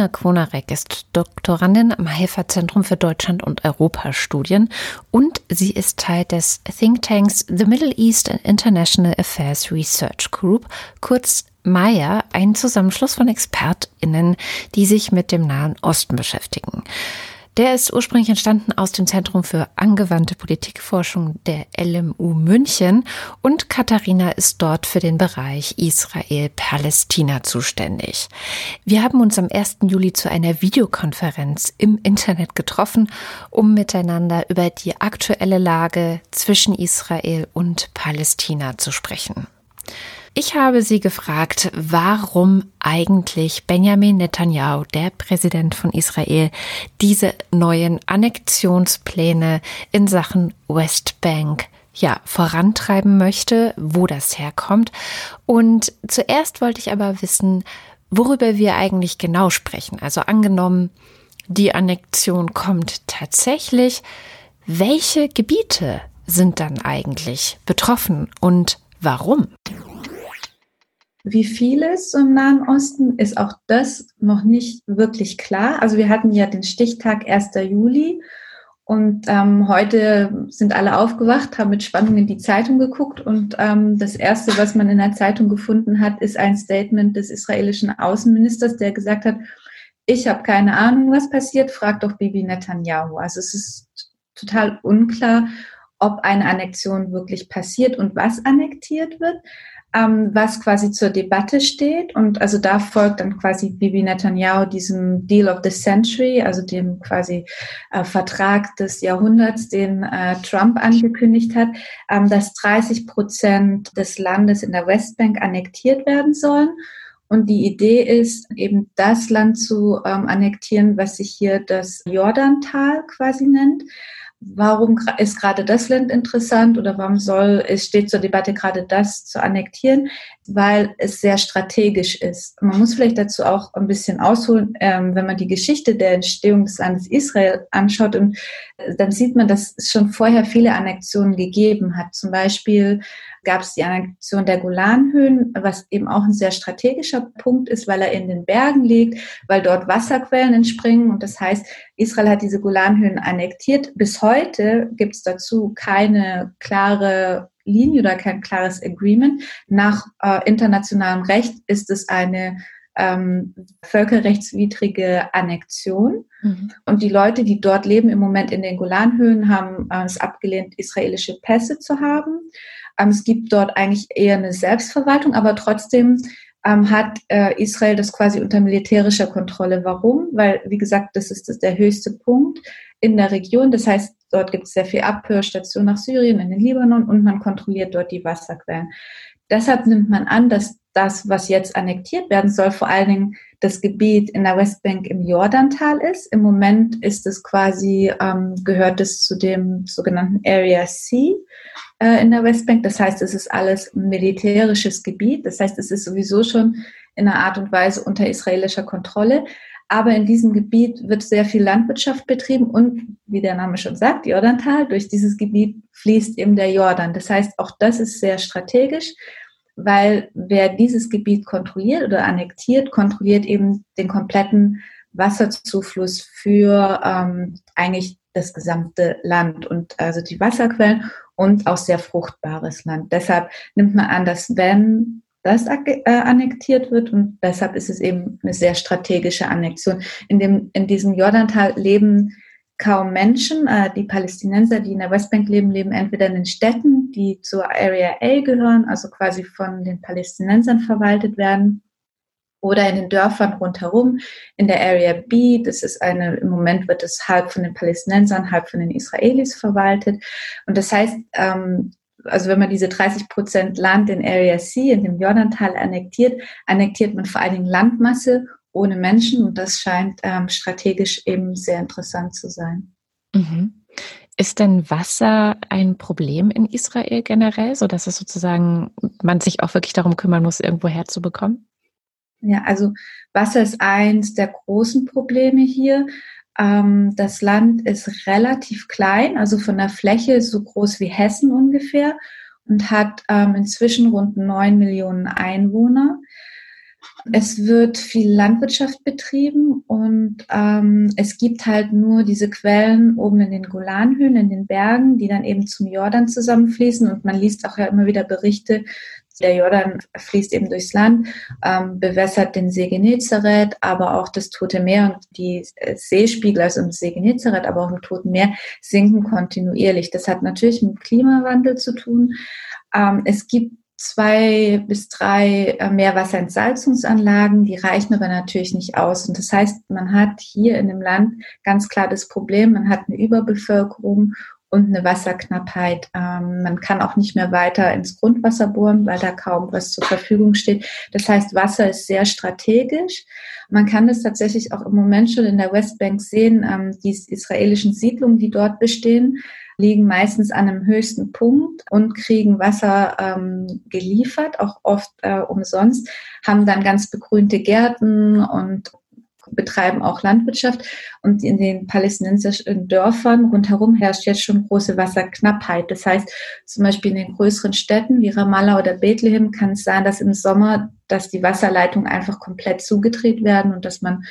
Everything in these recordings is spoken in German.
Katharina Kwonarek ist Doktorandin am Helferzentrum für Deutschland und Europastudien und sie ist Teil des Thinktanks The Middle East and International Affairs Research Group, kurz MAIA, ein Zusammenschluss von ExpertInnen, die sich mit dem Nahen Osten beschäftigen. Der ist ursprünglich entstanden aus dem Zentrum für angewandte Politikforschung der LMU München und Katharina ist dort für den Bereich Israel-Palästina zuständig. Wir haben uns am 1. Juli zu einer Videokonferenz im Internet getroffen, um miteinander über die aktuelle Lage zwischen Israel und Palästina zu sprechen. Ich habe sie gefragt, warum eigentlich Benjamin Netanyahu, der Präsident von Israel, diese neuen Annexionspläne in Sachen Westbank ja, vorantreiben möchte, wo das herkommt. Und zuerst wollte ich aber wissen, worüber wir eigentlich genau sprechen. Also angenommen, die Annexion kommt tatsächlich. Welche Gebiete sind dann eigentlich betroffen und warum? Wie vieles im Nahen Osten ist auch das noch nicht wirklich klar. Also wir hatten ja den Stichtag 1. Juli und ähm, heute sind alle aufgewacht, haben mit Spannung in die Zeitung geguckt und ähm, das Erste, was man in der Zeitung gefunden hat, ist ein Statement des israelischen Außenministers, der gesagt hat, ich habe keine Ahnung, was passiert, fragt doch Bibi Netanyahu. Also es ist total unklar, ob eine Annexion wirklich passiert und was annektiert wird ähm, was quasi zur Debatte steht. Und also da folgt dann quasi Bibi Netanyahu diesem Deal of the Century, also dem quasi äh, Vertrag des Jahrhunderts, den äh, Trump angekündigt hat, ähm, dass 30 Prozent des Landes in der Westbank annektiert werden sollen. Und die Idee ist eben das Land zu ähm, annektieren, was sich hier das Jordantal quasi nennt. Warum ist gerade das Land interessant oder warum soll, es steht zur Debatte gerade das zu annektieren? Weil es sehr strategisch ist. Man muss vielleicht dazu auch ein bisschen ausholen, ähm, wenn man die Geschichte der Entstehung des Landes Israel anschaut und äh, dann sieht man, dass es schon vorher viele Annexionen gegeben hat. Zum Beispiel gab es die Annexion der Golanhöhen, was eben auch ein sehr strategischer Punkt ist, weil er in den Bergen liegt, weil dort Wasserquellen entspringen. Und das heißt, Israel hat diese Golanhöhen annektiert. Bis heute gibt es dazu keine klare Linie oder kein klares Agreement. Nach äh, internationalem Recht ist es eine ähm, völkerrechtswidrige Annexion. Mhm. Und die Leute, die dort leben im Moment in den Golanhöhen, haben äh, es abgelehnt, israelische Pässe zu haben. Ähm, es gibt dort eigentlich eher eine Selbstverwaltung, aber trotzdem ähm, hat äh, Israel das quasi unter militärischer Kontrolle. Warum? Weil, wie gesagt, das ist das, der höchste Punkt in der Region. Das heißt, dort gibt es sehr viel Abhörstation nach Syrien, in den Libanon und man kontrolliert dort die Wasserquellen. Deshalb nimmt man an, dass das, was jetzt annektiert werden soll, vor allen Dingen das Gebiet in der Westbank im Jordantal ist. Im Moment ist es quasi, ähm, gehört es zu dem sogenannten Area C äh, in der Westbank. Das heißt, es ist alles militärisches Gebiet. Das heißt, es ist sowieso schon in einer Art und Weise unter israelischer Kontrolle. Aber in diesem Gebiet wird sehr viel Landwirtschaft betrieben und, wie der Name schon sagt, Jordantal, durch dieses Gebiet fließt eben der Jordan. Das heißt, auch das ist sehr strategisch weil wer dieses Gebiet kontrolliert oder annektiert, kontrolliert eben den kompletten Wasserzufluss für ähm, eigentlich das gesamte Land und also die Wasserquellen und auch sehr fruchtbares Land. Deshalb nimmt man an, dass wenn das äh, annektiert wird und deshalb ist es eben eine sehr strategische Annexion. In, dem, in diesem Jordantal leben kaum Menschen. Äh, die Palästinenser, die in der Westbank leben, leben entweder in den Städten, die zur Area A gehören, also quasi von den Palästinensern verwaltet werden, oder in den Dörfern rundherum, in der Area B. Das ist eine, im Moment wird es halb von den Palästinensern, halb von den Israelis verwaltet. Und das heißt, ähm, also wenn man diese 30 Prozent Land in Area C, in dem Jordantal annektiert, annektiert man vor allen Dingen Landmasse ohne Menschen und das scheint ähm, strategisch eben sehr interessant zu sein. Mhm. Ist denn Wasser ein Problem in Israel generell, so dass es sozusagen man sich auch wirklich darum kümmern muss, irgendwo herzubekommen? Ja, also Wasser ist eins der großen Probleme hier. Ähm, das Land ist relativ klein, also von der Fläche so groß wie Hessen ungefähr und hat ähm, inzwischen rund neun Millionen Einwohner. Es wird viel Landwirtschaft betrieben und ähm, es gibt halt nur diese Quellen oben in den Golanhöhen, in den Bergen, die dann eben zum Jordan zusammenfließen. Und man liest auch ja immer wieder Berichte, der Jordan fließt eben durchs Land, ähm, bewässert den See Genezareth, aber auch das Tote Meer und die äh, Seespiegel, also im See Genezareth, aber auch im Toten Meer, sinken kontinuierlich. Das hat natürlich mit Klimawandel zu tun. Ähm, es gibt zwei bis drei äh, Meerwasserentsalzungsanlagen, die reichen aber natürlich nicht aus. Und das heißt, man hat hier in dem Land ganz klar das Problem, man hat eine Überbevölkerung und eine Wasserknappheit. Ähm, man kann auch nicht mehr weiter ins Grundwasser bohren, weil da kaum was zur Verfügung steht. Das heißt, Wasser ist sehr strategisch. Man kann das tatsächlich auch im Moment schon in der Westbank sehen. Ähm, die israelischen Siedlungen, die dort bestehen, liegen meistens an einem höchsten Punkt und kriegen Wasser ähm, geliefert, auch oft äh, umsonst, haben dann ganz begrünte Gärten und betreiben auch Landwirtschaft. Und in den palästinensischen Dörfern rundherum herrscht jetzt schon große Wasserknappheit. Das heißt, zum Beispiel in den größeren Städten wie Ramallah oder Bethlehem kann es sein, dass im Sommer, dass die Wasserleitungen einfach komplett zugedreht werden und dass man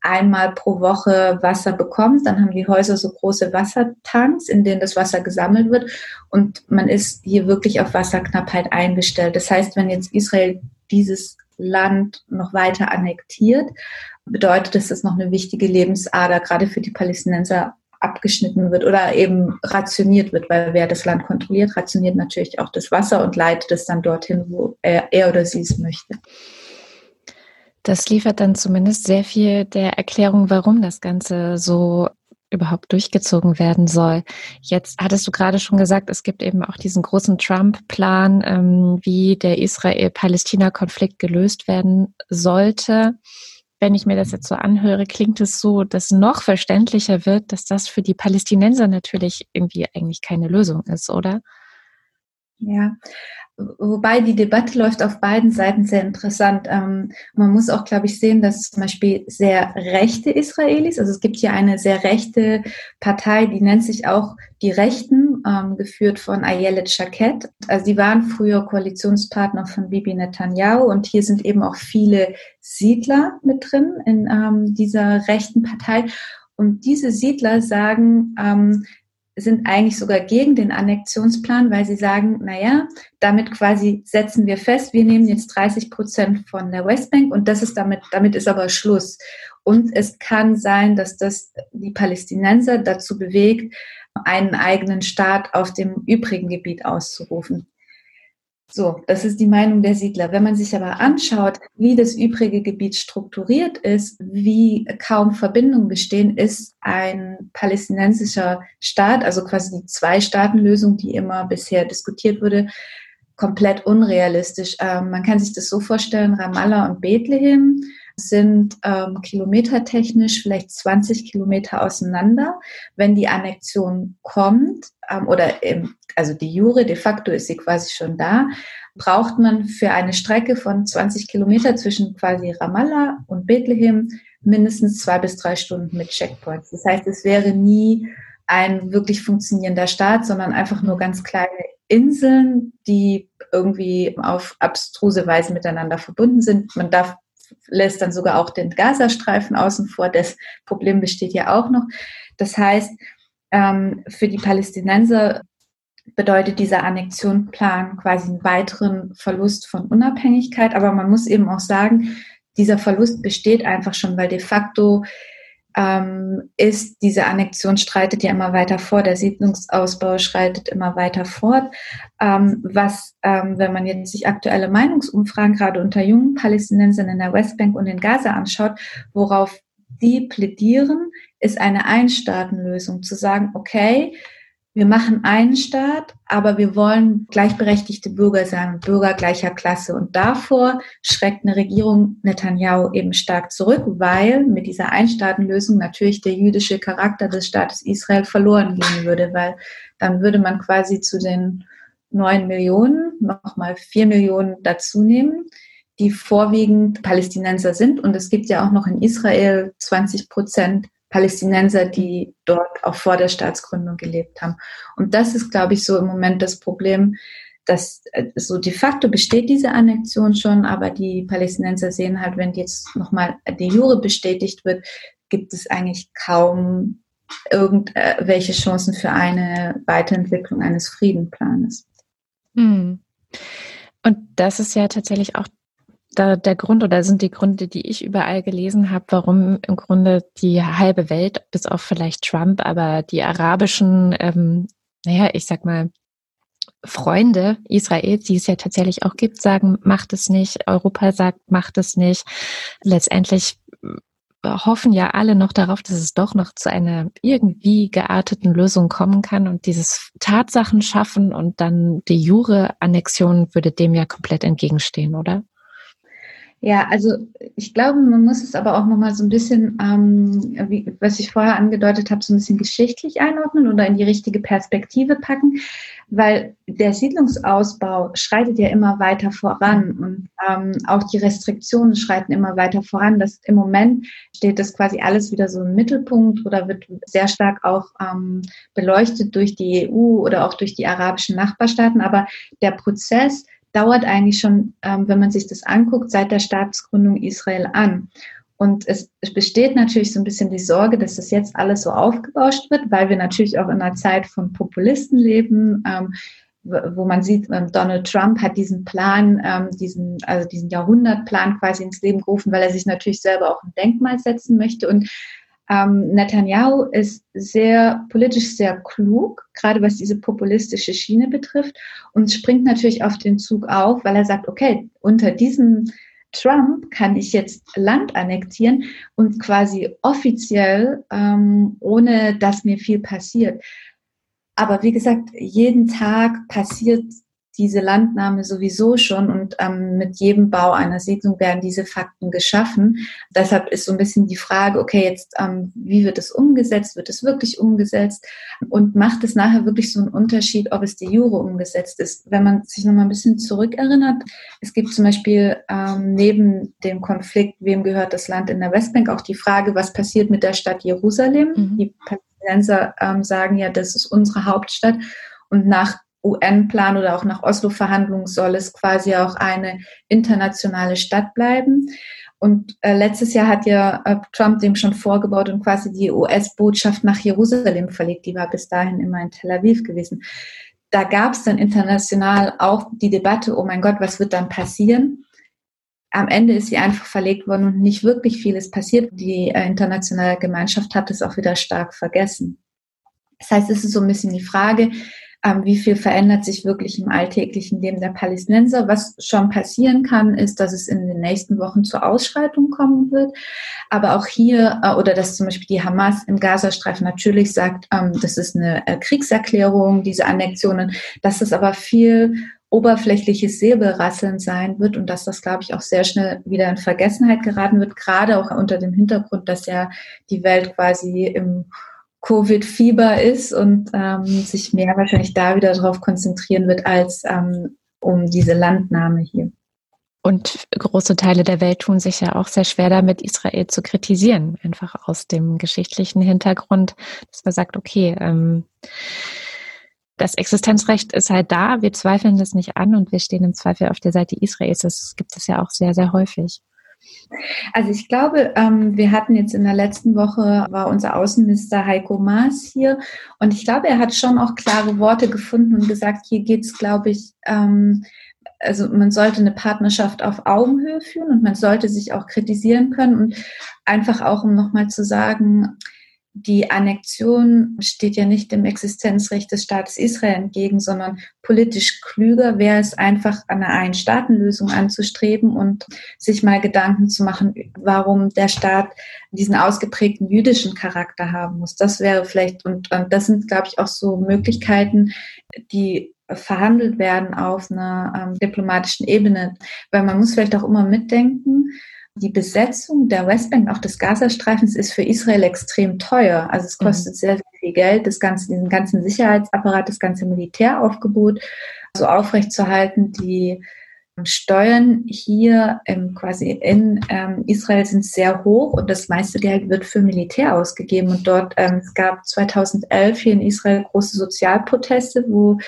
einmal pro Woche Wasser bekommt. Dann haben die Häuser so große Wassertanks, in denen das Wasser gesammelt wird. Und man ist hier wirklich auf Wasserknappheit eingestellt. Das heißt, wenn jetzt Israel dieses Land noch weiter annektiert, bedeutet das, dass noch eine wichtige Lebensader gerade für die Palästinenser abgeschnitten wird oder eben rationiert wird, weil wer das Land kontrolliert, rationiert natürlich auch das Wasser und leitet es dann dorthin, wo er, er oder sie es möchte. Das liefert dann zumindest sehr viel der Erklärung, warum das Ganze so überhaupt durchgezogen werden soll. Jetzt hattest du gerade schon gesagt, es gibt eben auch diesen großen Trump-Plan, ähm, wie der Israel-Palästina-Konflikt gelöst werden sollte. Wenn ich mir das jetzt so anhöre, klingt es so, dass noch verständlicher wird, dass das für die Palästinenser natürlich irgendwie eigentlich keine Lösung ist, oder? Ja, wobei die Debatte läuft auf beiden Seiten sehr interessant. Ähm, man muss auch, glaube ich, sehen, dass zum Beispiel sehr rechte Israelis, also es gibt hier eine sehr rechte Partei, die nennt sich auch die Rechten, ähm, geführt von Ayelet Shaked. Also die waren früher Koalitionspartner von Bibi Netanyahu und hier sind eben auch viele Siedler mit drin in ähm, dieser rechten Partei. Und diese Siedler sagen, ähm, sind eigentlich sogar gegen den Annexionsplan, weil sie sagen, naja, damit quasi setzen wir fest, wir nehmen jetzt 30 Prozent von der Westbank und das ist damit, damit ist aber Schluss. Und es kann sein, dass das die Palästinenser dazu bewegt, einen eigenen Staat auf dem übrigen Gebiet auszurufen. So, das ist die Meinung der Siedler. Wenn man sich aber anschaut, wie das übrige Gebiet strukturiert ist, wie kaum Verbindungen bestehen, ist ein palästinensischer Staat, also quasi die Zwei-Staaten-Lösung, die immer bisher diskutiert wurde, komplett unrealistisch. Ähm, man kann sich das so vorstellen, Ramallah und Bethlehem sind ähm, kilometertechnisch vielleicht 20 Kilometer auseinander. Wenn die Annexion kommt, ähm, oder im, also die Jure, de facto ist sie quasi schon da, braucht man für eine Strecke von 20 Kilometer zwischen quasi Ramallah und Bethlehem mindestens zwei bis drei Stunden mit Checkpoints. Das heißt, es wäre nie ein wirklich funktionierender Staat, sondern einfach nur ganz kleine Inseln, die irgendwie auf abstruse Weise miteinander verbunden sind. Man darf lässt dann sogar auch den Gazastreifen außen vor. Das Problem besteht ja auch noch. Das heißt, ähm, für die Palästinenser bedeutet dieser Annexionsplan quasi einen weiteren Verlust von Unabhängigkeit. Aber man muss eben auch sagen, dieser Verlust besteht einfach schon, weil de facto ähm, ist, diese Annexion streitet ja immer weiter vor, der Siedlungsausbau schreitet immer weiter fort. Ähm, was, ähm, wenn man jetzt sich aktuelle Meinungsumfragen gerade unter jungen Palästinensern in der Westbank und in Gaza anschaut, worauf die plädieren, ist eine Einstaatenlösung, zu sagen, okay, wir machen einen Staat, aber wir wollen gleichberechtigte Bürger sein, Bürger gleicher Klasse. Und davor schreckt eine Regierung Netanyahu eben stark zurück, weil mit dieser Einstaatenlösung natürlich der jüdische Charakter des Staates Israel verloren gehen würde, weil dann würde man quasi zu den neun Millionen nochmal vier Millionen dazu nehmen, die vorwiegend Palästinenser sind. Und es gibt ja auch noch in Israel 20 Prozent Palästinenser, die dort auch vor der Staatsgründung gelebt haben. Und das ist, glaube ich, so im Moment das Problem, dass äh, so de facto besteht diese Annexion schon, aber die Palästinenser sehen halt, wenn jetzt nochmal de jure bestätigt wird, gibt es eigentlich kaum irgendwelche Chancen für eine Weiterentwicklung eines Friedenplanes. Hm. Und das ist ja tatsächlich auch da der Grund oder sind die Gründe, die ich überall gelesen habe, warum im Grunde die halbe Welt, bis auf vielleicht Trump, aber die arabischen, ähm, naja, ich sag mal, Freunde Israels, die es ja tatsächlich auch gibt, sagen, macht es nicht. Europa sagt, macht es nicht. Letztendlich hoffen ja alle noch darauf, dass es doch noch zu einer irgendwie gearteten Lösung kommen kann und dieses Tatsachen schaffen und dann die Jure-Annexion würde dem ja komplett entgegenstehen, oder? Ja, also ich glaube, man muss es aber auch nochmal so ein bisschen, ähm, wie, was ich vorher angedeutet habe, so ein bisschen geschichtlich einordnen oder in die richtige Perspektive packen, weil der Siedlungsausbau schreitet ja immer weiter voran und ähm, auch die Restriktionen schreiten immer weiter voran. Das, Im Moment steht das quasi alles wieder so im Mittelpunkt oder wird sehr stark auch ähm, beleuchtet durch die EU oder auch durch die arabischen Nachbarstaaten. Aber der Prozess, dauert eigentlich schon, ähm, wenn man sich das anguckt, seit der Staatsgründung Israel an. Und es, es, besteht natürlich so ein bisschen die Sorge, dass das jetzt alles so aufgebauscht wird, weil wir natürlich auch in einer Zeit von Populisten leben, ähm, wo man sieht, ähm, Donald Trump hat diesen Plan, ähm, diesen, also diesen Jahrhundertplan quasi ins Leben gerufen, weil er sich natürlich selber auch ein Denkmal setzen möchte. Und ähm, Netanyahu ist sehr politisch sehr klug, gerade was diese populistische Schiene betrifft und springt natürlich auf den Zug auf, weil er sagt, okay, unter diesem Trump kann ich jetzt Land annektieren und quasi offiziell, ähm, ohne dass mir viel passiert. Aber wie gesagt, jeden Tag passiert diese Landnahme sowieso schon und ähm, mit jedem Bau einer Siedlung werden diese Fakten geschaffen. Deshalb ist so ein bisschen die Frage, okay, jetzt ähm, wie wird es umgesetzt? Wird es wirklich umgesetzt? Und macht es nachher wirklich so einen Unterschied, ob es die Jure umgesetzt ist? Wenn man sich nochmal ein bisschen zurückerinnert, es gibt zum Beispiel ähm, neben dem Konflikt, wem gehört das Land in der Westbank, auch die Frage, was passiert mit der Stadt Jerusalem? Mhm. Die Palästinenser ähm, sagen ja, das ist unsere Hauptstadt. Und nach UN-Plan oder auch nach Oslo-Verhandlungen soll es quasi auch eine internationale Stadt bleiben. Und äh, letztes Jahr hat ja äh, Trump dem schon vorgebaut und quasi die US-Botschaft nach Jerusalem verlegt. Die war bis dahin immer in Tel Aviv gewesen. Da gab es dann international auch die Debatte, oh mein Gott, was wird dann passieren? Am Ende ist sie einfach verlegt worden und nicht wirklich vieles passiert. Die äh, internationale Gemeinschaft hat es auch wieder stark vergessen. Das heißt, es ist so ein bisschen die Frage, ähm, wie viel verändert sich wirklich im alltäglichen Leben der Palästinenser. Was schon passieren kann, ist, dass es in den nächsten Wochen zur Ausschreitung kommen wird. Aber auch hier, äh, oder dass zum Beispiel die Hamas im Gazastreifen natürlich sagt, ähm, das ist eine äh, Kriegserklärung, diese Annexionen, dass das aber viel oberflächliches Säbelrasseln sein wird und dass das, glaube ich, auch sehr schnell wieder in Vergessenheit geraten wird, gerade auch unter dem Hintergrund, dass ja die Welt quasi im Covid-Fieber ist und ähm, sich mehr wahrscheinlich da wieder darauf konzentrieren wird, als ähm, um diese Landnahme hier. Und große Teile der Welt tun sich ja auch sehr schwer damit, Israel zu kritisieren, einfach aus dem geschichtlichen Hintergrund, dass man sagt, okay, ähm, das Existenzrecht ist halt da, wir zweifeln das nicht an und wir stehen im Zweifel auf der Seite Israels. Das gibt es ja auch sehr, sehr häufig. Also ich glaube, ähm, wir hatten jetzt in der letzten Woche, war unser Außenminister Heiko Maas hier und ich glaube, er hat schon auch klare Worte gefunden und gesagt, hier geht es, glaube ich, ähm, also man sollte eine Partnerschaft auf Augenhöhe führen und man sollte sich auch kritisieren können und einfach auch, um nochmal zu sagen, die Annexion steht ja nicht dem Existenzrecht des Staates Israel entgegen, sondern politisch klüger wäre es einfach, eine Ein-Staaten-Lösung anzustreben und sich mal Gedanken zu machen, warum der Staat diesen ausgeprägten jüdischen Charakter haben muss. Das wäre vielleicht, und, und das sind, glaube ich, auch so Möglichkeiten, die verhandelt werden auf einer ähm, diplomatischen Ebene. Weil man muss vielleicht auch immer mitdenken, die Besetzung der Westbank, auch des Gazastreifens, ist für Israel extrem teuer. Also es mhm. kostet mhm. sehr, sehr viel Geld, das ganze, diesen ganzen Sicherheitsapparat, das ganze Militäraufgebot so aufrechtzuerhalten. Die Steuern hier ähm, quasi in ähm, Israel sind sehr hoch und das meiste Geld wird für Militär ausgegeben. Und dort, ähm, es gab 2011 hier in Israel große Sozialproteste, wo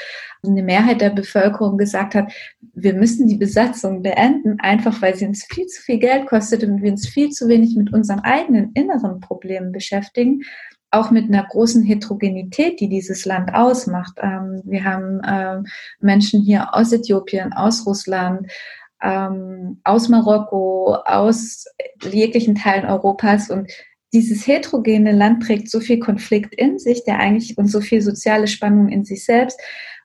eine Mehrheit der Bevölkerung gesagt hat, wir müssen die Besatzung beenden, einfach weil sie uns viel zu viel Geld kostet und wir uns viel zu wenig mit unseren eigenen inneren Problemen beschäftigen auch mit einer großen Heterogenität, die dieses Land ausmacht. Ähm, wir haben ähm, Menschen hier aus Äthiopien, aus Russland, ähm, aus Marokko, aus jeglichen Teilen Europas und dieses heterogene Land trägt so viel Konflikt in sich, der eigentlich und so viel soziale Spannung in sich selbst,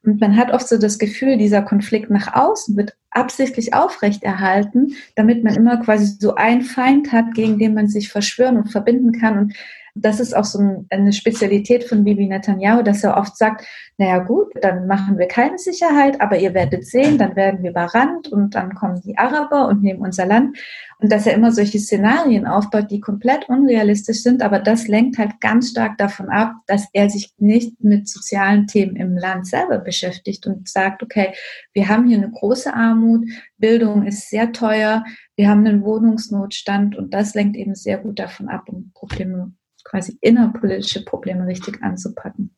und man hat oft so das Gefühl, dieser Konflikt nach außen wird absichtlich aufrechterhalten, damit man immer quasi so einen Feind hat, gegen den man sich verschwören und verbinden kann. Und das ist auch so eine Spezialität von Bibi Netanyahu, dass er oft sagt, naja gut, dann machen wir keine Sicherheit, aber ihr werdet sehen, dann werden wir überrannt und dann kommen die Araber und nehmen unser Land. Und dass er immer solche Szenarien aufbaut, die komplett unrealistisch sind, aber das lenkt halt ganz stark davon ab, dass er sich nicht mit sozialen Themen im Land selber beschäftigt und sagt, okay, wir haben hier eine große Armut, Bildung ist sehr teuer, wir haben einen Wohnungsnotstand und das lenkt eben sehr gut davon ab, um Probleme quasi innerpolitische Probleme richtig anzupacken.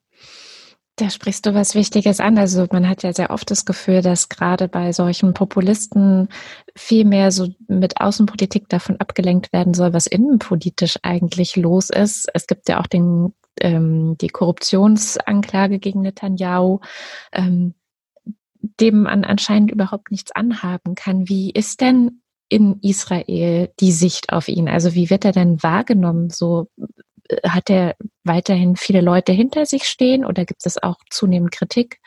Da sprichst du was Wichtiges an. Also man hat ja sehr oft das Gefühl, dass gerade bei solchen Populisten viel mehr so mit Außenpolitik davon abgelenkt werden soll, was innenpolitisch eigentlich los ist. Es gibt ja auch den, ähm, die Korruptionsanklage gegen Netanyahu, ähm, dem man anscheinend überhaupt nichts anhaben kann. Wie ist denn in Israel die Sicht auf ihn? Also wie wird er denn wahrgenommen? So hat er weiterhin viele Leute hinter sich stehen oder gibt es auch zunehmend Kritik?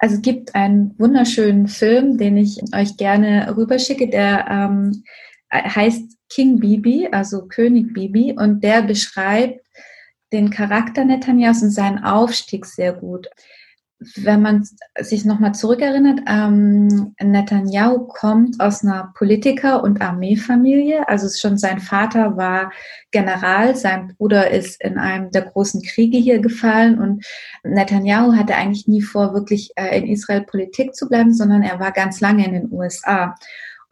Also es gibt einen wunderschönen Film, den ich euch gerne rüberschicke, der ähm, heißt King Bibi, also König Bibi, und der beschreibt den Charakter Netanyahus und seinen Aufstieg sehr gut wenn man sich nochmal zurückerinnert, ähm, Netanyahu kommt aus einer Politiker- und Armeefamilie. Also schon sein Vater war General, sein Bruder ist in einem der großen Kriege hier gefallen und Netanyahu hatte eigentlich nie vor, wirklich äh, in Israel Politik zu bleiben, sondern er war ganz lange in den USA.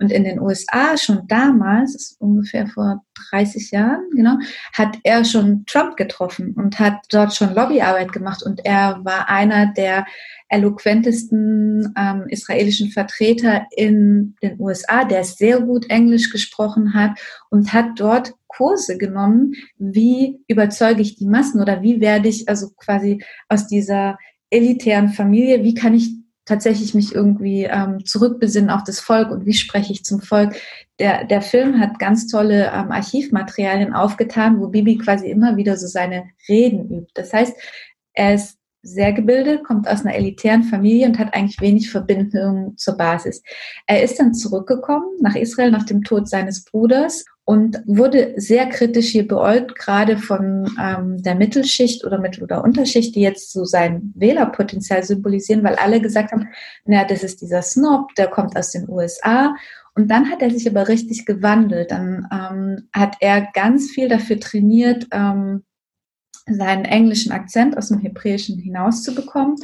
Und in den USA schon damals, ungefähr vor 30 Jahren, genau, hat er schon Trump getroffen und hat dort schon Lobbyarbeit gemacht. Und er war einer der eloquentesten ähm, israelischen Vertreter in den USA, der sehr gut Englisch gesprochen hat und hat dort Kurse genommen, wie überzeuge ich die Massen oder wie werde ich also quasi aus dieser elitären Familie, wie kann ich tatsächlich mich irgendwie ähm, zurückbesinnen auf das Volk und wie spreche ich zum Volk. Der, der Film hat ganz tolle ähm, Archivmaterialien aufgetan, wo Bibi quasi immer wieder so seine Reden übt. Das heißt, er ist sehr gebildet, kommt aus einer elitären Familie und hat eigentlich wenig Verbindung zur Basis. Er ist dann zurückgekommen nach Israel nach dem Tod seines Bruders und wurde sehr kritisch hier beäugt, gerade von ähm, der Mittelschicht oder Mittel- oder Unterschicht, die jetzt so sein Wählerpotenzial symbolisieren, weil alle gesagt haben, naja, das ist dieser Snob, der kommt aus den USA. Und dann hat er sich aber richtig gewandelt. Dann ähm, hat er ganz viel dafür trainiert, ähm, seinen englischen Akzent aus dem Hebräischen hinauszubekommen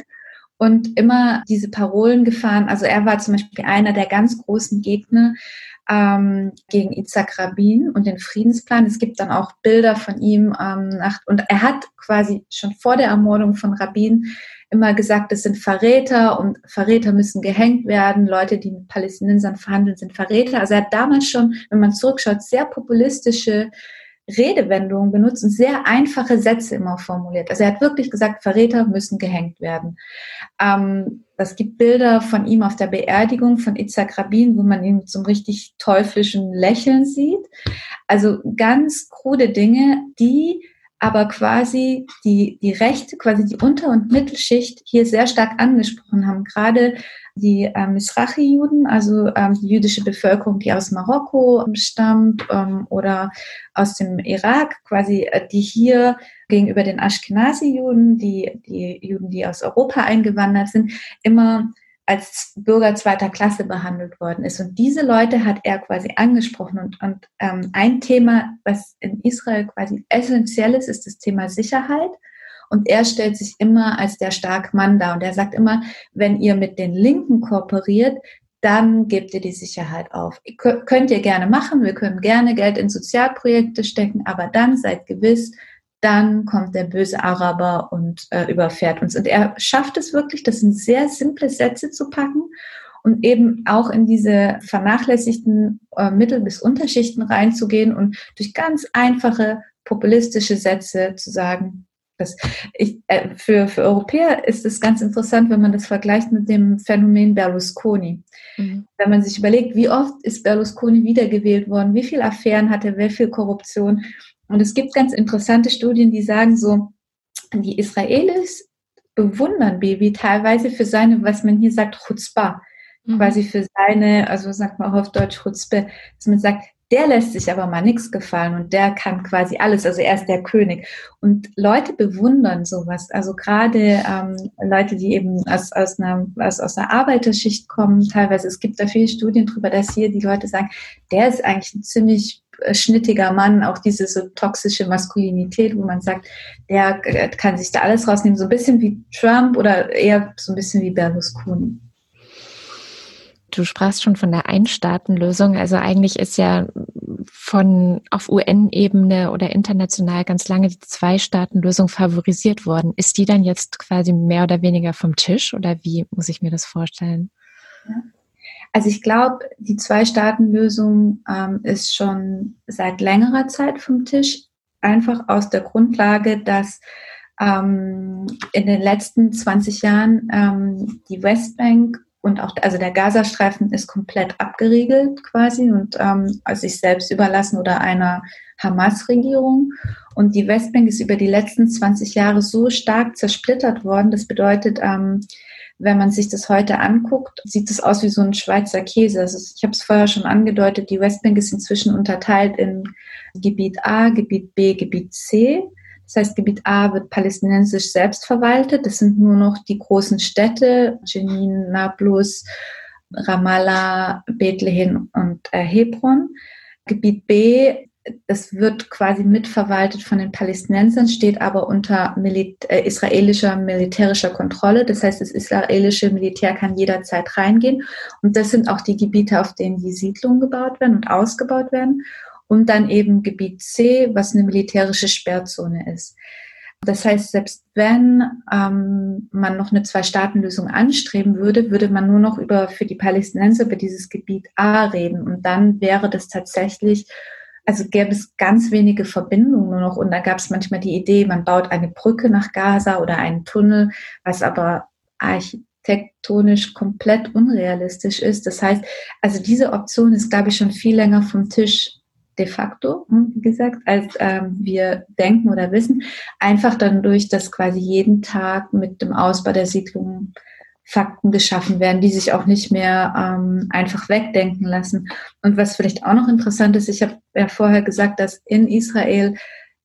und immer diese Parolen gefahren. Also er war zum Beispiel einer der ganz großen Gegner ähm, gegen Itzhak Rabin und den Friedensplan. Es gibt dann auch Bilder von ihm ähm, nach, und er hat quasi schon vor der Ermordung von Rabin immer gesagt, es sind Verräter und Verräter müssen gehängt werden. Leute, die mit Palästinensern verhandeln, sind Verräter. Also er hat damals schon, wenn man zurückschaut, sehr populistische Redewendungen benutzt und sehr einfache Sätze immer formuliert. Also er hat wirklich gesagt, Verräter müssen gehängt werden. Ähm, es gibt Bilder von ihm auf der Beerdigung von Itzhak Rabin, wo man ihn einem richtig teuflischen Lächeln sieht. Also ganz krude Dinge, die aber quasi die, die Rechte, quasi die Unter- und Mittelschicht hier sehr stark angesprochen haben. Gerade die ähm, Misrachi-Juden, also ähm, die jüdische Bevölkerung, die aus Marokko stammt ähm, oder aus dem Irak, quasi, äh, die hier gegenüber den Ashkenazi-Juden, die, die Juden, die aus Europa eingewandert sind, immer als Bürger zweiter Klasse behandelt worden ist. Und diese Leute hat er quasi angesprochen. Und, und ähm, ein Thema, was in Israel quasi essentiell ist, ist das Thema Sicherheit. Und er stellt sich immer als der starke Mann dar. Und er sagt immer, wenn ihr mit den Linken kooperiert, dann gebt ihr die Sicherheit auf. Könnt ihr gerne machen. Wir können gerne Geld in Sozialprojekte stecken, aber dann seid gewiss, dann kommt der böse Araber und äh, überfährt uns. Und er schafft es wirklich, das in sehr simple Sätze zu packen und eben auch in diese vernachlässigten äh, Mittel- bis Unterschichten reinzugehen und durch ganz einfache populistische Sätze zu sagen, dass ich, äh, für, für Europäer ist es ganz interessant, wenn man das vergleicht mit dem Phänomen Berlusconi. Mhm. Wenn man sich überlegt, wie oft ist Berlusconi wiedergewählt worden, wie viele Affären hatte, wie viel Korruption, und es gibt ganz interessante Studien, die sagen so, die Israelis bewundern Baby teilweise für seine, was man hier sagt, Chutzpah. Mhm. Quasi für seine, also sagt man auch auf Deutsch Chutzpe, dass man sagt, der lässt sich aber mal nichts gefallen und der kann quasi alles, also er ist der König. Und Leute bewundern sowas, also gerade ähm, Leute, die eben aus, aus, einer, aus, aus einer Arbeiterschicht kommen, teilweise, es gibt da viele Studien drüber, dass hier die Leute sagen, der ist eigentlich ein ziemlich äh, schnittiger Mann, auch diese so toxische Maskulinität, wo man sagt, der äh, kann sich da alles rausnehmen, so ein bisschen wie Trump oder eher so ein bisschen wie Berlusconi. Du sprachst schon von der Einstaatenlösung. Also eigentlich ist ja von auf UN-Ebene oder international ganz lange die Zwei-Staaten-Lösung favorisiert worden. Ist die dann jetzt quasi mehr oder weniger vom Tisch oder wie muss ich mir das vorstellen? Also ich glaube, die Zwei-Staaten-Lösung ähm, ist schon seit längerer Zeit vom Tisch, einfach aus der Grundlage, dass ähm, in den letzten 20 Jahren ähm, die Westbank und auch also der Gazastreifen ist komplett abgeriegelt quasi und ähm, also sich selbst überlassen oder einer Hamas-Regierung. Und die Westbank ist über die letzten 20 Jahre so stark zersplittert worden. Das bedeutet, ähm, wenn man sich das heute anguckt, sieht es aus wie so ein Schweizer Käse. Also ich habe es vorher schon angedeutet, die Westbank ist inzwischen unterteilt in Gebiet A, Gebiet B, Gebiet C. Das heißt, Gebiet A wird palästinensisch selbst verwaltet. Das sind nur noch die großen Städte, Jenin, Nablus, Ramallah, Bethlehem und äh, Hebron. Gebiet B es wird quasi mitverwaltet von den Palästinensern, steht aber unter Milit äh, israelischer militärischer Kontrolle. Das heißt, das israelische Militär kann jederzeit reingehen. Und das sind auch die Gebiete, auf denen die Siedlungen gebaut werden und ausgebaut werden. Und dann eben Gebiet C, was eine militärische Sperrzone ist. Das heißt, selbst wenn ähm, man noch eine Zwei-Staaten-Lösung anstreben würde, würde man nur noch über für die Palästinenser über dieses Gebiet A reden. Und dann wäre das tatsächlich also gäbe es ganz wenige Verbindungen nur noch und da gab es manchmal die Idee, man baut eine Brücke nach Gaza oder einen Tunnel, was aber architektonisch komplett unrealistisch ist. Das heißt, also diese Option ist, glaube ich, schon viel länger vom Tisch de facto, hm, wie gesagt, als ähm, wir denken oder wissen. Einfach dann durch, dass quasi jeden Tag mit dem Ausbau der Siedlungen Fakten geschaffen werden, die sich auch nicht mehr ähm, einfach wegdenken lassen. Und was vielleicht auch noch interessant ist, ich habe ja vorher gesagt, dass in Israel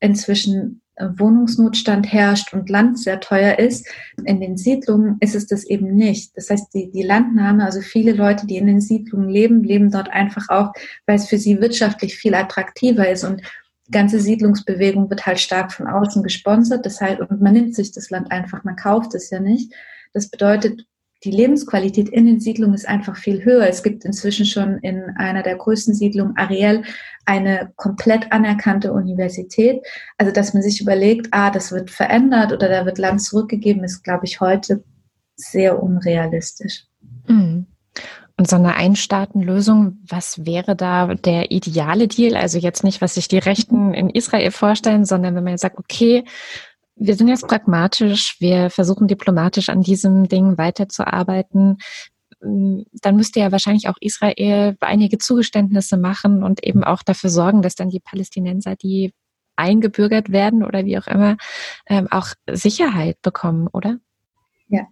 inzwischen Wohnungsnotstand herrscht und Land sehr teuer ist. In den Siedlungen ist es das eben nicht. Das heißt, die, die Landnahme, also viele Leute, die in den Siedlungen leben, leben dort einfach auch, weil es für sie wirtschaftlich viel attraktiver ist und die ganze Siedlungsbewegung wird halt stark von außen gesponsert. Das heißt, und man nimmt sich das Land einfach, man kauft es ja nicht. Das bedeutet, die Lebensqualität in den Siedlungen ist einfach viel höher. Es gibt inzwischen schon in einer der größten Siedlungen, Ariel, eine komplett anerkannte Universität. Also, dass man sich überlegt, ah, das wird verändert oder da wird Land zurückgegeben, ist, glaube ich, heute sehr unrealistisch. Mhm. Und so eine Einstaatenlösung, was wäre da der ideale Deal? Also jetzt nicht, was sich die Rechten in Israel vorstellen, sondern wenn man sagt, okay, wir sind jetzt pragmatisch, wir versuchen diplomatisch an diesem Ding weiterzuarbeiten. Mm, dann müsste ja wahrscheinlich auch Israel einige Zugeständnisse machen und eben auch dafür sorgen, dass dann die Palästinenser, die eingebürgert werden oder wie auch immer, ähm, auch Sicherheit bekommen, oder? Ja,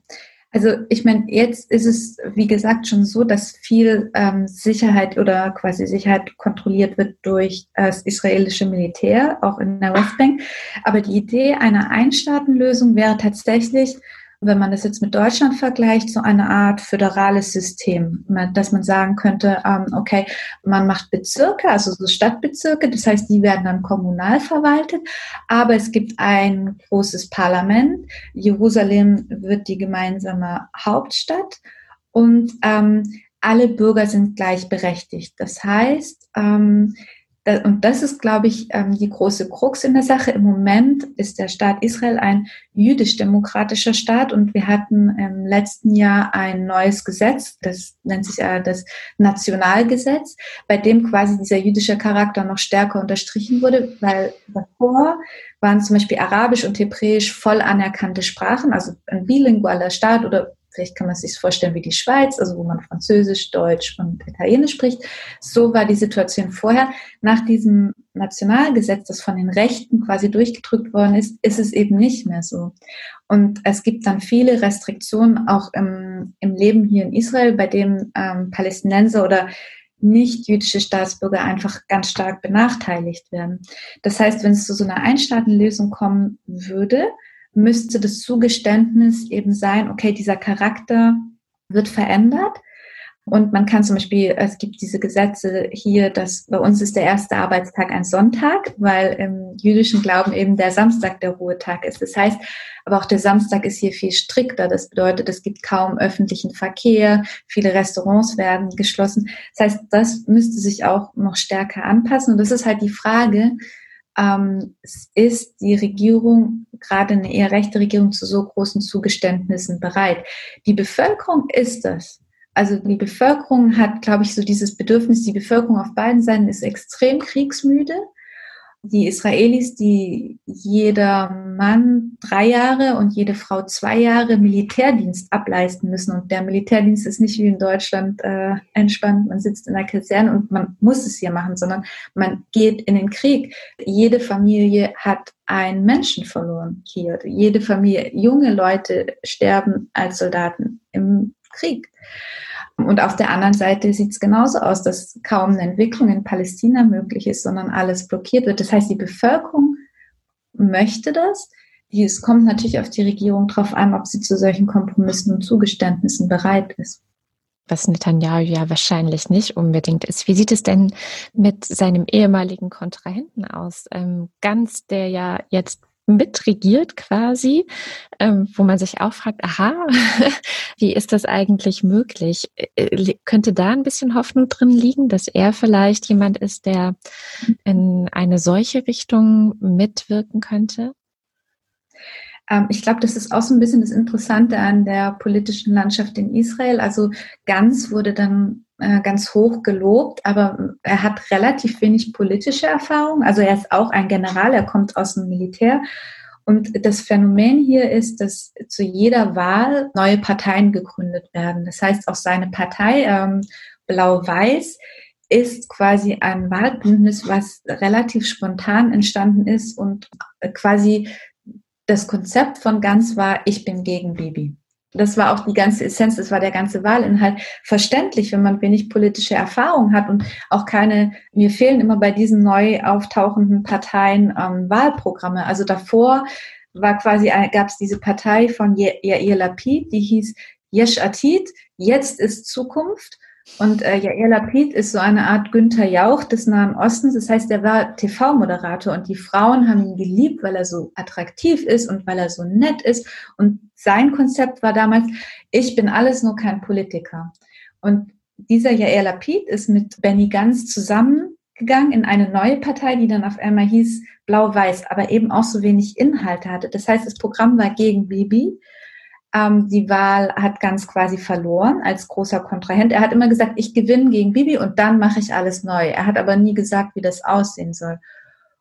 also ich meine, jetzt ist es, wie gesagt, schon so, dass viel ähm, Sicherheit oder quasi Sicherheit kontrolliert wird durch äh, das israelische Militär, auch in der Westbank. Aber die Idee einer Einstaatenlösung wäre tatsächlich, wenn man das jetzt mit Deutschland vergleicht, so eine Art föderales System, dass man sagen könnte, ähm, okay, man macht Bezirke, also so Stadtbezirke, das heißt, die werden dann kommunal verwaltet, aber es gibt ein großes Parlament. Jerusalem wird die gemeinsame Hauptstadt und ähm, alle Bürger sind gleichberechtigt. Das heißt, ähm, und das ist, glaube ich, ähm, die große Krux in der Sache. Im Moment ist der Staat Israel ein jüdisch-demokratischer Staat und wir hatten im letzten Jahr ein neues Gesetz, das nennt sich das Nationalgesetz, bei dem quasi dieser jüdische Charakter noch stärker unterstrichen wurde, weil davor waren zum Beispiel Arabisch und Hebräisch voll anerkannte Sprachen, also ein bilingualer Staat oder vielleicht kann man sich vorstellen wie die Schweiz, also wo man Französisch, Deutsch und Italienisch spricht. So war die Situation vorher. Nach diesem Nationalgesetz, das von den Rechten quasi durchgedrückt worden ist, ist es eben nicht mehr so. Und es gibt dann viele Restriktionen auch im, im Leben hier in Israel, bei dem ähm, Palästinenser oder nicht jüdische Staatsbürger einfach ganz stark benachteiligt werden. Das heißt, wenn es zu so einer Einstaatenlösung kommen würde, müsste das Zugeständnis eben sein, okay, dieser Charakter wird verändert. Und man kann zum Beispiel, es gibt diese Gesetze hier, dass bei uns ist der erste Arbeitstag ein Sonntag, weil im jüdischen Glauben eben der Samstag der Ruhetag ist. Das heißt, aber auch der Samstag ist hier viel strikter. Das bedeutet, es gibt kaum öffentlichen Verkehr, viele Restaurants werden geschlossen. Das heißt, das müsste sich auch noch stärker anpassen. Und das ist halt die Frage, ähm, ist die Regierung, gerade eine eher rechte Regierung, zu so großen Zugeständnissen bereit. Die Bevölkerung ist das. Also die Bevölkerung hat, glaube ich, so dieses Bedürfnis, die Bevölkerung auf beiden Seiten ist extrem kriegsmüde die Israelis, die jeder Mann drei Jahre und jede Frau zwei Jahre Militärdienst ableisten müssen. Und der Militärdienst ist nicht wie in Deutschland äh, entspannt, man sitzt in der Kaserne und man muss es hier machen, sondern man geht in den Krieg. Jede Familie hat einen Menschen verloren hier. Jede Familie, junge Leute sterben als Soldaten im Krieg. Und auf der anderen Seite sieht es genauso aus, dass kaum eine Entwicklung in Palästina möglich ist, sondern alles blockiert wird. Das heißt, die Bevölkerung möchte das. Es kommt natürlich auf die Regierung drauf an, ob sie zu solchen Kompromissen und Zugeständnissen bereit ist. Was Netanyahu ja wahrscheinlich nicht unbedingt ist. Wie sieht es denn mit seinem ehemaligen Kontrahenten aus? Ähm, Ganz, der ja jetzt mitregiert quasi, ähm, wo man sich auch fragt, aha, wie ist das eigentlich möglich? Äh, äh, könnte da ein bisschen Hoffnung drin liegen, dass er vielleicht jemand ist, der in eine solche Richtung mitwirken könnte? Ähm, ich glaube, das ist auch so ein bisschen das Interessante an der politischen Landschaft in Israel. Also Ganz wurde dann äh, ganz hoch gelobt, aber er hat relativ wenig politische Erfahrung. Also er ist auch ein General, er kommt aus dem Militär. Und das Phänomen hier ist, dass zu jeder Wahl neue Parteien gegründet werden. Das heißt, auch seine Partei ähm, Blau-Weiß ist quasi ein Wahlbündnis, was relativ spontan entstanden ist und quasi das Konzept von Ganz war, ich bin gegen Bibi. Das war auch die ganze Essenz, das war der ganze Wahlinhalt. Verständlich, wenn man wenig politische Erfahrung hat und auch keine, mir fehlen immer bei diesen neu auftauchenden Parteien ähm, Wahlprogramme. Also davor war quasi, gab es diese Partei von Yair Lapid, die hieß Yesh Atid, jetzt ist Zukunft. Und äh, Yair Lapid ist so eine Art Günther Jauch des Nahen Ostens. Das heißt, er war TV-Moderator und die Frauen haben ihn geliebt, weil er so attraktiv ist und weil er so nett ist. Und sein Konzept war damals, ich bin alles nur kein Politiker. Und dieser Yair Lapid ist mit Benny Gantz zusammengegangen in eine neue Partei, die dann auf einmal hieß Blau-Weiß, aber eben auch so wenig Inhalte hatte. Das heißt, das Programm war gegen Bibi ähm, die Wahl hat ganz quasi verloren als großer Kontrahent. Er hat immer gesagt, ich gewinne gegen Bibi und dann mache ich alles neu. Er hat aber nie gesagt, wie das aussehen soll.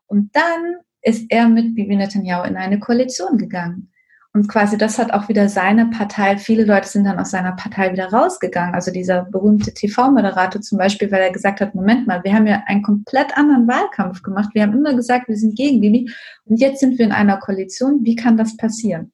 Und dann ist er mit Bibi Netanyahu in eine Koalition gegangen. Und quasi das hat auch wieder seine Partei, viele Leute sind dann aus seiner Partei wieder rausgegangen. Also dieser berühmte TV-Moderator zum Beispiel, weil er gesagt hat, Moment mal, wir haben ja einen komplett anderen Wahlkampf gemacht. Wir haben immer gesagt, wir sind gegen Bibi und jetzt sind wir in einer Koalition. Wie kann das passieren?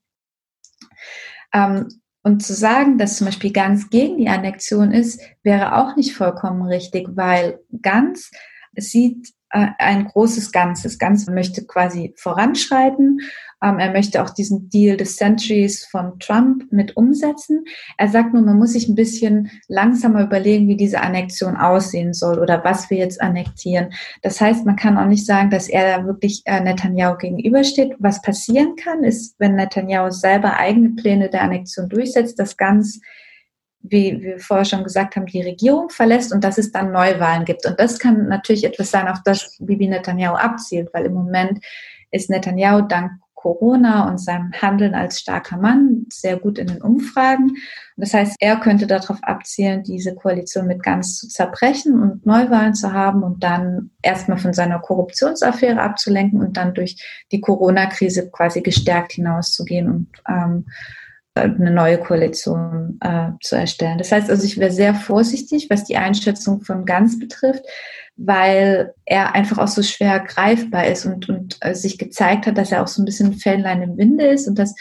Ähm, und zu sagen, dass zum Beispiel ganz gegen die Annexion ist, wäre auch nicht vollkommen richtig, weil ganz sieht ein großes Ganzes. Ganz möchte quasi voranschreiten. Ähm, er möchte auch diesen Deal des Centuries von Trump mit umsetzen. Er sagt nur, man muss sich ein bisschen langsamer überlegen, wie diese Annexion aussehen soll oder was wir jetzt annektieren. Das heißt, man kann auch nicht sagen, dass er da wirklich äh, Netanyahu gegenübersteht. Was passieren kann, ist, wenn Netanyahu selber eigene Pläne der Annexion durchsetzt, das ganz wie wir vorher schon gesagt haben, die Regierung verlässt und dass es dann Neuwahlen gibt. Und das kann natürlich etwas sein, auf das Bibi Netanyahu abzielt, weil im Moment ist Netanyahu dank Corona und seinem Handeln als starker Mann sehr gut in den Umfragen. Das heißt, er könnte darauf abzielen, diese Koalition mit ganz zu zerbrechen und Neuwahlen zu haben und dann erstmal von seiner Korruptionsaffäre abzulenken und dann durch die Corona-Krise quasi gestärkt hinauszugehen und ähm, eine neue Koalition äh, zu erstellen. Das heißt also, ich wäre sehr vorsichtig, was die Einschätzung von Ganz betrifft, weil er einfach auch so schwer greifbar ist und, und äh, sich gezeigt hat, dass er auch so ein bisschen Fähnlein im Winde ist und dass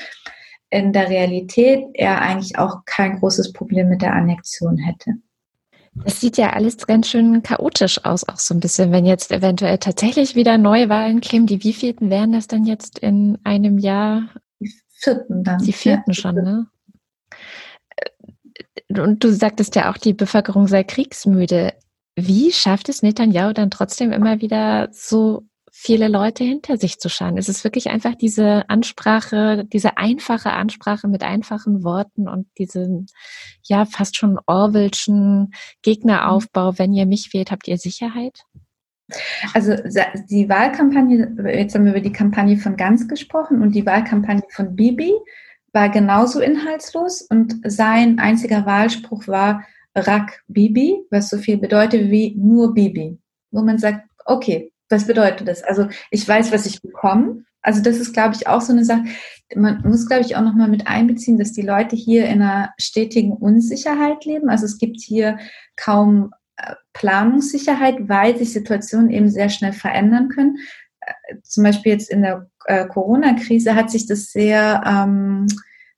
in der Realität er eigentlich auch kein großes Problem mit der Annexion hätte. Das sieht ja alles ganz schön chaotisch aus, auch so ein bisschen, wenn jetzt eventuell tatsächlich wieder Neuwahlen kämen. Die wievielten wären das dann jetzt in einem Jahr? Vierten dann. Die vierten ja, schon, ne? Und du sagtest ja auch, die Bevölkerung sei kriegsmüde. Wie schafft es Netanyahu dann trotzdem immer wieder so viele Leute hinter sich zu schauen? Ist es wirklich einfach diese Ansprache, diese einfache Ansprache mit einfachen Worten und diesen, ja, fast schon Orwellschen Gegneraufbau, wenn ihr mich wählt, habt ihr Sicherheit? Also die Wahlkampagne, jetzt haben wir über die Kampagne von Ganz gesprochen und die Wahlkampagne von Bibi war genauso inhaltslos und sein einziger Wahlspruch war Rak Bibi, was so viel bedeutet wie nur Bibi, wo man sagt, okay, was bedeutet das? Also ich weiß, was ich bekomme. Also das ist, glaube ich, auch so eine Sache. Man muss, glaube ich, auch nochmal mit einbeziehen, dass die Leute hier in einer stetigen Unsicherheit leben. Also es gibt hier kaum Planungssicherheit, weil sich Situationen eben sehr schnell verändern können. Äh, zum Beispiel jetzt in der äh, Corona-Krise hat sich das sehr ähm,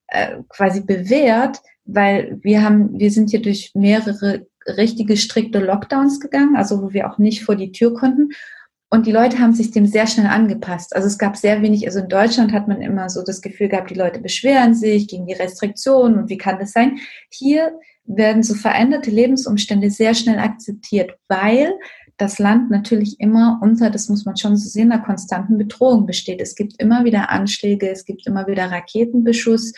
äh, quasi bewährt, weil wir haben, wir sind hier durch mehrere richtige strikte Lockdowns gegangen, also wo wir auch nicht vor die Tür konnten. Und die Leute haben sich dem sehr schnell angepasst. Also es gab sehr wenig, also in Deutschland hat man immer so das Gefühl gehabt, die Leute beschweren sich gegen die Restriktionen und wie kann das sein? Hier werden so veränderte Lebensumstände sehr schnell akzeptiert, weil das Land natürlich immer unter, das muss man schon so sehen, einer konstanten Bedrohung besteht. Es gibt immer wieder Anschläge, es gibt immer wieder Raketenbeschuss.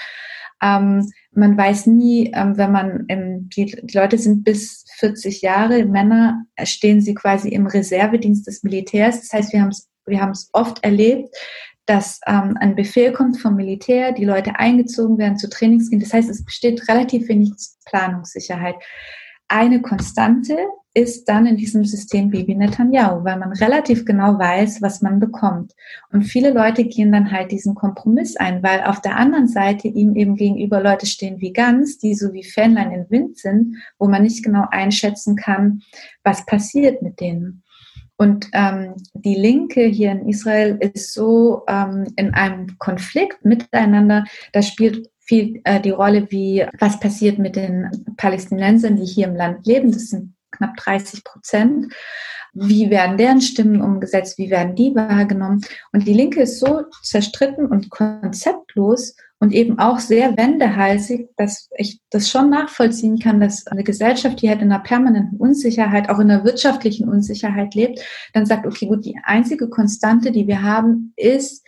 Ähm, man weiß nie, ähm, wenn man, im, die, die, Leute sind bis 40 Jahre, Männer stehen sie quasi im Reservedienst des Militärs. Das heißt, wir haben es wir haben es oft erlebt, dass ähm, ein Befehl kommt vom Militär, die Leute eingezogen werden zu Trainings gehen. Das heißt, es besteht relativ wenig Planungssicherheit. Eine Konstante ist dann in diesem System Bibi Netanyahu, weil man relativ genau weiß, was man bekommt. Und viele Leute gehen dann halt diesen Kompromiss ein, weil auf der anderen Seite ihm eben gegenüber Leute stehen wie Gans, die so wie Fähnlein im Wind sind, wo man nicht genau einschätzen kann, was passiert mit denen. Und ähm, die Linke hier in Israel ist so ähm, in einem Konflikt miteinander. Da spielt viel äh, die Rolle, wie was passiert mit den Palästinensern, die hier im Land leben. Das sind knapp 30 Prozent. Wie werden deren Stimmen umgesetzt? Wie werden die wahrgenommen? Und die Linke ist so zerstritten und konzeptlos und eben auch sehr wendehalsig, dass ich das schon nachvollziehen kann, dass eine Gesellschaft, die halt in einer permanenten Unsicherheit, auch in einer wirtschaftlichen Unsicherheit lebt, dann sagt, okay, gut, die einzige Konstante, die wir haben, ist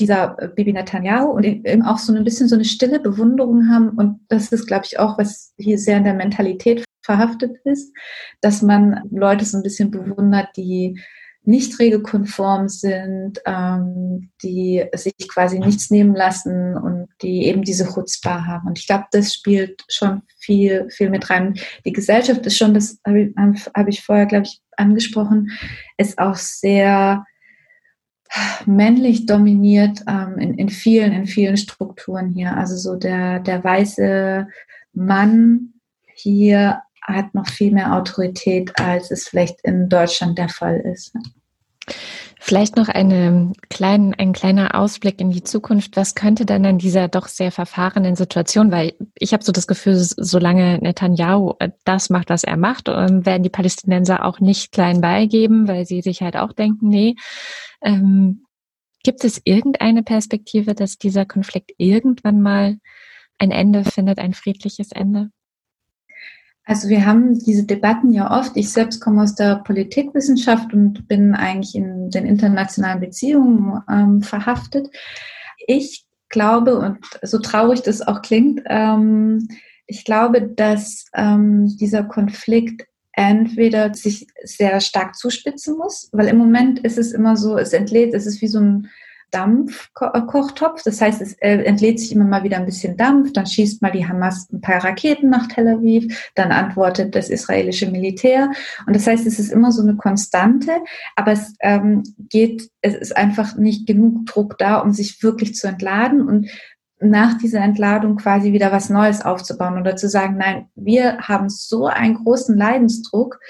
dieser Bibi Netanyahu und eben auch so ein bisschen so eine stille Bewunderung haben. Und das ist, glaube ich, auch, was hier sehr in der Mentalität verhaftet ist, dass man Leute so ein bisschen bewundert, die nicht regelkonform sind, ähm, die sich quasi nichts nehmen lassen und die eben diese Chutzpah haben. Und ich glaube, das spielt schon viel, viel mit rein. Die Gesellschaft ist schon, das habe ich, hab ich vorher, glaube ich, angesprochen, ist auch sehr männlich dominiert ähm, in, in vielen, in vielen Strukturen hier. Also so der, der weiße Mann hier hat noch viel mehr Autorität, als es vielleicht in Deutschland der Fall ist. Vielleicht noch eine kleinen, ein kleiner Ausblick in die Zukunft. Was könnte dann an dieser doch sehr verfahrenen Situation, weil ich habe so das Gefühl, solange Netanyahu äh, das macht, was er macht, ähm, werden die Palästinenser auch nicht klein beigeben, weil sie sich halt auch denken, nee, ähm, gibt es irgendeine Perspektive, dass dieser Konflikt irgendwann mal ein Ende findet, ein friedliches Ende? Also wir haben diese Debatten ja oft. Ich selbst komme aus der Politikwissenschaft und bin eigentlich in den internationalen Beziehungen ähm, verhaftet. Ich glaube, und so traurig das auch klingt, ähm, ich glaube, dass ähm, dieser Konflikt entweder sich sehr stark zuspitzen muss, weil im Moment ist es immer so, es entlädt, es ist wie so ein Dampfkochtopf. Das heißt, es äh, entlädt sich immer mal wieder ein bisschen Dampf, dann schießt mal die Hamas ein paar Raketen nach Tel Aviv, dann antwortet das israelische Militär. Und das heißt, es ist immer so eine Konstante, aber es ähm, geht, es ist einfach nicht genug Druck da, um sich wirklich zu entladen und nach dieser Entladung quasi wieder was Neues aufzubauen oder zu sagen, nein, wir haben so einen großen Leidensdruck,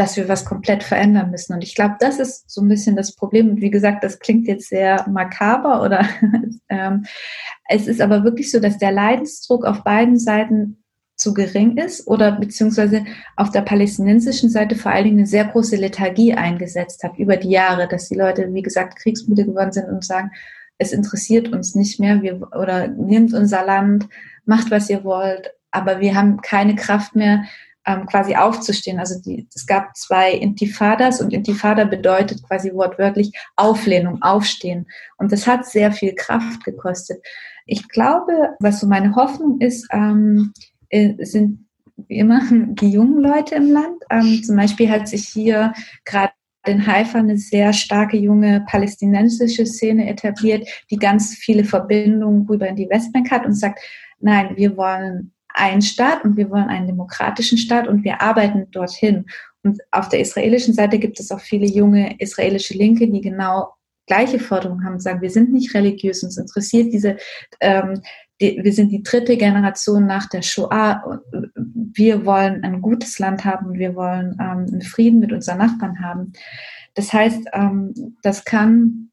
dass wir was komplett verändern müssen. Und ich glaube, das ist so ein bisschen das Problem. Und wie gesagt, das klingt jetzt sehr makaber oder ähm, es ist aber wirklich so, dass der Leidensdruck auf beiden Seiten zu gering ist oder beziehungsweise auf der palästinensischen Seite vor allen Dingen eine sehr große Lethargie eingesetzt hat über die Jahre, dass die Leute, wie gesagt, kriegsmüde geworden sind und sagen, es interessiert uns nicht mehr, wir, oder nehmt unser Land, macht was ihr wollt, aber wir haben keine Kraft mehr, ähm, quasi aufzustehen. Also die, es gab zwei Intifadas und Intifada bedeutet quasi wortwörtlich Auflehnung, Aufstehen. Und das hat sehr viel Kraft gekostet. Ich glaube, was so meine Hoffnung ist, ähm, äh, sind wie immer die jungen Leute im Land. Ähm, zum Beispiel hat sich hier gerade in Haifa eine sehr starke junge palästinensische Szene etabliert, die ganz viele Verbindungen rüber in die Westbank hat und sagt, nein, wir wollen einen Staat und wir wollen einen demokratischen Staat und wir arbeiten dorthin. Und auf der israelischen Seite gibt es auch viele junge israelische Linke, die genau gleiche Forderungen haben und sagen, wir sind nicht religiös, uns interessiert diese, ähm, die, wir sind die dritte Generation nach der Shoah, wir wollen ein gutes Land haben und wir wollen ähm, einen Frieden mit unseren Nachbarn haben. Das heißt, ähm, das kann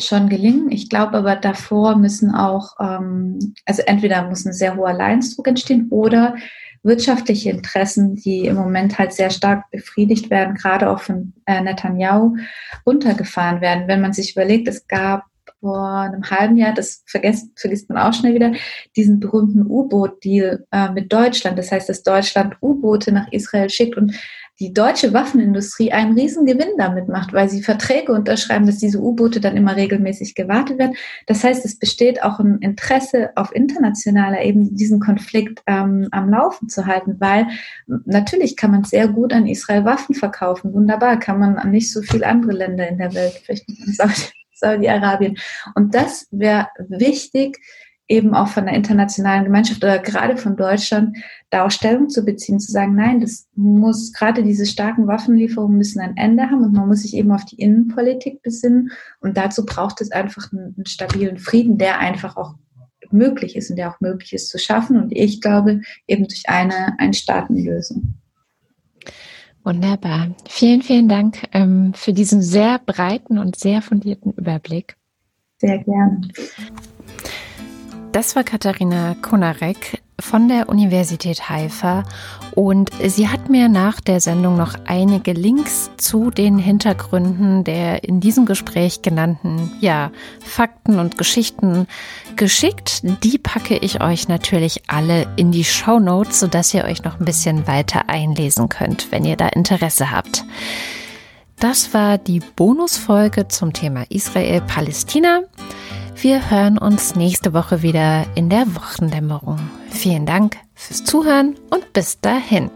schon gelingen. Ich glaube aber davor müssen auch, ähm, also entweder muss ein sehr hoher Leidensdruck entstehen oder wirtschaftliche Interessen, die im Moment halt sehr stark befriedigt werden, gerade auch von äh, Netanyahu, runtergefahren werden. Wenn man sich überlegt, es gab vor einem halben Jahr, das vergisst, vergisst man auch schnell wieder, diesen berühmten U-Boot-Deal äh, mit Deutschland. Das heißt, dass Deutschland U-Boote nach Israel schickt und die deutsche Waffenindustrie einen riesen Gewinn damit macht, weil sie Verträge unterschreiben, dass diese U-Boote dann immer regelmäßig gewartet werden. Das heißt, es besteht auch ein Interesse auf internationaler Ebene, diesen Konflikt ähm, am Laufen zu halten, weil natürlich kann man sehr gut an Israel Waffen verkaufen. Wunderbar, kann man an nicht so viele andere Länder in der Welt, vielleicht Saudi-Arabien. Und das wäre wichtig, eben auch von der internationalen Gemeinschaft oder gerade von Deutschland da auch Stellung zu beziehen, zu sagen, nein, das muss gerade diese starken Waffenlieferungen müssen ein Ende haben und man muss sich eben auf die Innenpolitik besinnen und dazu braucht es einfach einen, einen stabilen Frieden, der einfach auch möglich ist und der auch möglich ist zu schaffen und ich glaube eben durch eine Ein-Staaten-Lösung. Wunderbar. Vielen, vielen Dank ähm, für diesen sehr breiten und sehr fundierten Überblick. Sehr gerne. Das war Katharina Konarek von der Universität Haifa und sie hat mir nach der Sendung noch einige Links zu den Hintergründen der in diesem Gespräch genannten ja, Fakten und Geschichten geschickt. Die packe ich euch natürlich alle in die Show Notes, sodass ihr euch noch ein bisschen weiter einlesen könnt, wenn ihr da Interesse habt. Das war die Bonusfolge zum Thema Israel-Palästina. Wir hören uns nächste Woche wieder in der Wochendämmerung. Vielen Dank fürs Zuhören und bis dahin.